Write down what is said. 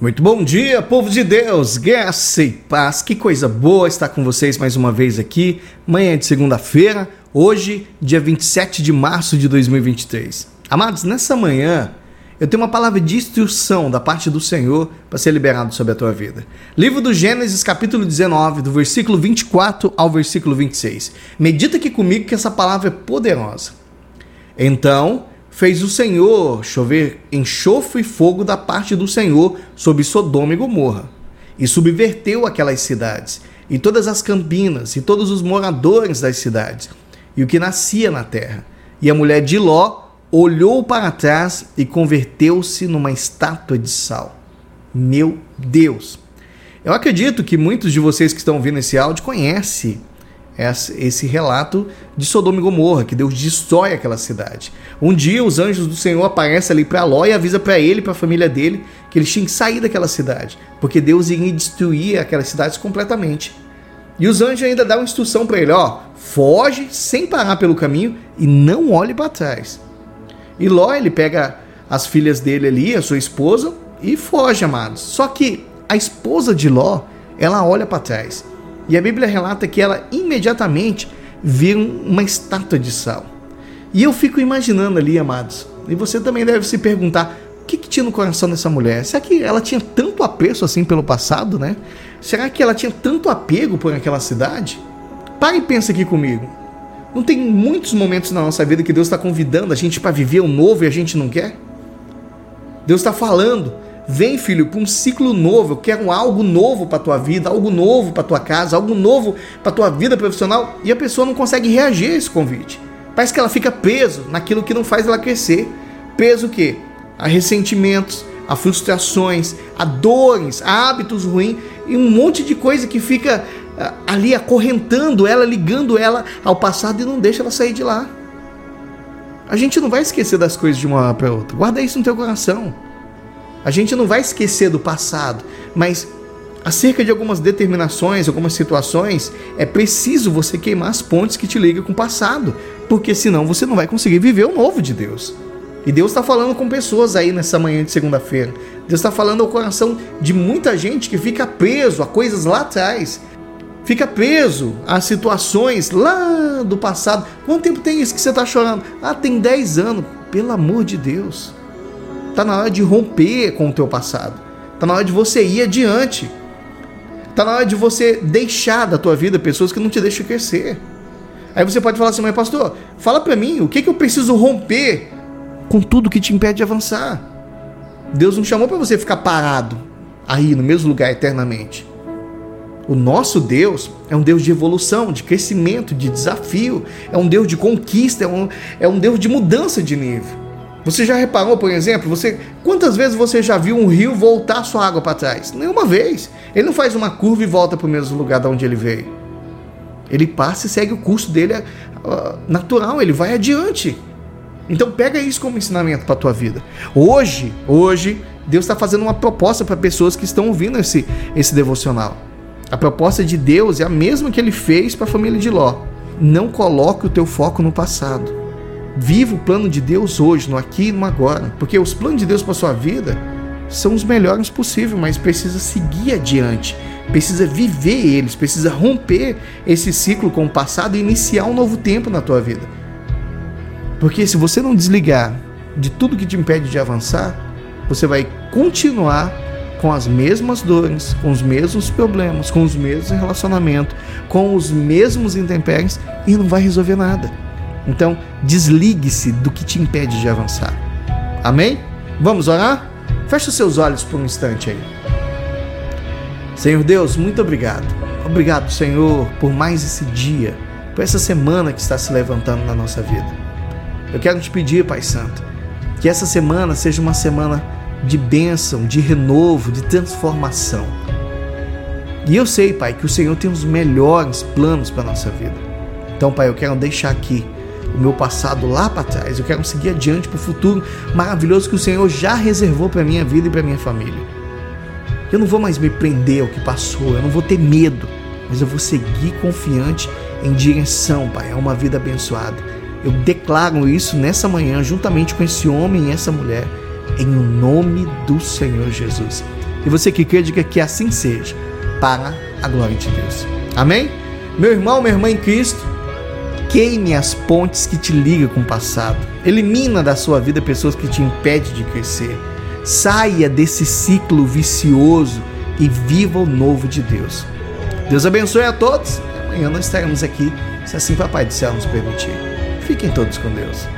Muito bom dia, povo de Deus, graça e paz. Que coisa boa estar com vocês mais uma vez aqui, manhã de segunda-feira, hoje, dia 27 de março de 2023. Amados, nessa manhã eu tenho uma palavra de instrução da parte do Senhor para ser liberado sobre a tua vida. Livro do Gênesis, capítulo 19, do versículo 24 ao versículo 26. Medita aqui comigo que essa palavra é poderosa. Então fez o Senhor chover enxofre e fogo da parte do Senhor sobre Sodoma e Gomorra, e subverteu aquelas cidades, e todas as campinas, e todos os moradores das cidades, e o que nascia na terra. E a mulher de Ló olhou para trás e converteu-se numa estátua de sal. Meu Deus! Eu acredito que muitos de vocês que estão ouvindo esse áudio conhecem esse relato de Sodoma e Gomorra, que Deus destrói aquela cidade. Um dia os anjos do Senhor aparecem ali para Ló e avisa para ele para a família dele que eles tinham que sair daquela cidade, porque Deus iria destruir aquelas cidades completamente. E os anjos ainda dão instrução para ele, ó, foge sem parar pelo caminho e não olhe para trás. E Ló, ele pega as filhas dele ali, a sua esposa, e foge, amados. Só que a esposa de Ló, ela olha para trás. E a Bíblia relata que ela imediatamente vê uma estátua de sal. E eu fico imaginando ali, amados, e você também deve se perguntar: o que, que tinha no coração dessa mulher? Será que ela tinha tanto apreço assim pelo passado, né? Será que ela tinha tanto apego por aquela cidade? Pare e pensa aqui comigo. Não tem muitos momentos na nossa vida que Deus está convidando a gente para viver o novo e a gente não quer? Deus está falando Vem, filho, para um ciclo novo. Eu quero algo novo para tua vida, algo novo para tua casa, algo novo para tua vida profissional. E a pessoa não consegue reagir a esse convite. Parece que ela fica preso naquilo que não faz ela crescer. Preso o quê? A ressentimentos, a frustrações, a dores, a hábitos ruins e um monte de coisa que fica ah, ali acorrentando ela, ligando ela ao passado e não deixa ela sair de lá. A gente não vai esquecer das coisas de uma hora para outra. Guarda isso no teu coração. A gente não vai esquecer do passado, mas acerca de algumas determinações, algumas situações, é preciso você queimar as pontes que te ligam com o passado, porque senão você não vai conseguir viver o novo de Deus. E Deus está falando com pessoas aí nessa manhã de segunda-feira. Deus está falando ao coração de muita gente que fica preso a coisas lá atrás. Fica preso a situações lá do passado. Quanto tempo tem isso que você está chorando? Ah, tem 10 anos. Pelo amor de Deus. Está na hora de romper com o teu passado. Está na hora de você ir adiante. Está na hora de você deixar da tua vida pessoas que não te deixam crescer. Aí você pode falar assim, mas pastor, fala para mim, o que, que eu preciso romper com tudo que te impede de avançar? Deus não chamou para você ficar parado aí no mesmo lugar eternamente. O nosso Deus é um Deus de evolução, de crescimento, de desafio, é um Deus de conquista, é um, é um Deus de mudança de nível. Você já reparou, por exemplo, você quantas vezes você já viu um rio voltar sua água para trás? Nenhuma vez. Ele não faz uma curva e volta para o mesmo lugar de onde ele veio. Ele passa e segue o curso dele uh, natural, ele vai adiante. Então pega isso como ensinamento para a tua vida. Hoje, hoje, Deus está fazendo uma proposta para pessoas que estão ouvindo esse, esse devocional. A proposta de Deus é a mesma que ele fez para a família de Ló. Não coloque o teu foco no passado. Viva o plano de Deus hoje, no aqui e no agora, porque os planos de Deus para sua vida são os melhores possíveis, mas precisa seguir adiante, precisa viver eles, precisa romper esse ciclo com o passado e iniciar um novo tempo na tua vida. Porque se você não desligar de tudo que te impede de avançar, você vai continuar com as mesmas dores, com os mesmos problemas, com os mesmos relacionamentos, com os mesmos intempéries e não vai resolver nada. Então, desligue-se do que te impede de avançar. Amém? Vamos orar? Feche os seus olhos por um instante aí. Senhor Deus, muito obrigado. Obrigado, Senhor, por mais esse dia, por essa semana que está se levantando na nossa vida. Eu quero te pedir, Pai Santo, que essa semana seja uma semana de bênção, de renovo, de transformação. E eu sei, Pai, que o Senhor tem os melhores planos para a nossa vida. Então, Pai, eu quero deixar aqui o meu passado lá para trás. Eu quero seguir adiante para o futuro maravilhoso que o Senhor já reservou para minha vida e para minha família. Eu não vou mais me prender ao que passou, eu não vou ter medo, mas eu vou seguir confiante em direção, Pai, a uma vida abençoada. Eu declaro isso nessa manhã, juntamente com esse homem e essa mulher, em nome do Senhor Jesus. E você que crê, diga que assim seja, para a glória de Deus. Amém? Meu irmão, minha irmã em Cristo, queime as pontes que te ligam com o passado. Elimina da sua vida pessoas que te impedem de crescer. Saia desse ciclo vicioso e viva o novo de Deus. Deus abençoe a todos. Amanhã nós estaremos aqui, se assim Papai do Céu nos permitir. Fiquem todos com Deus.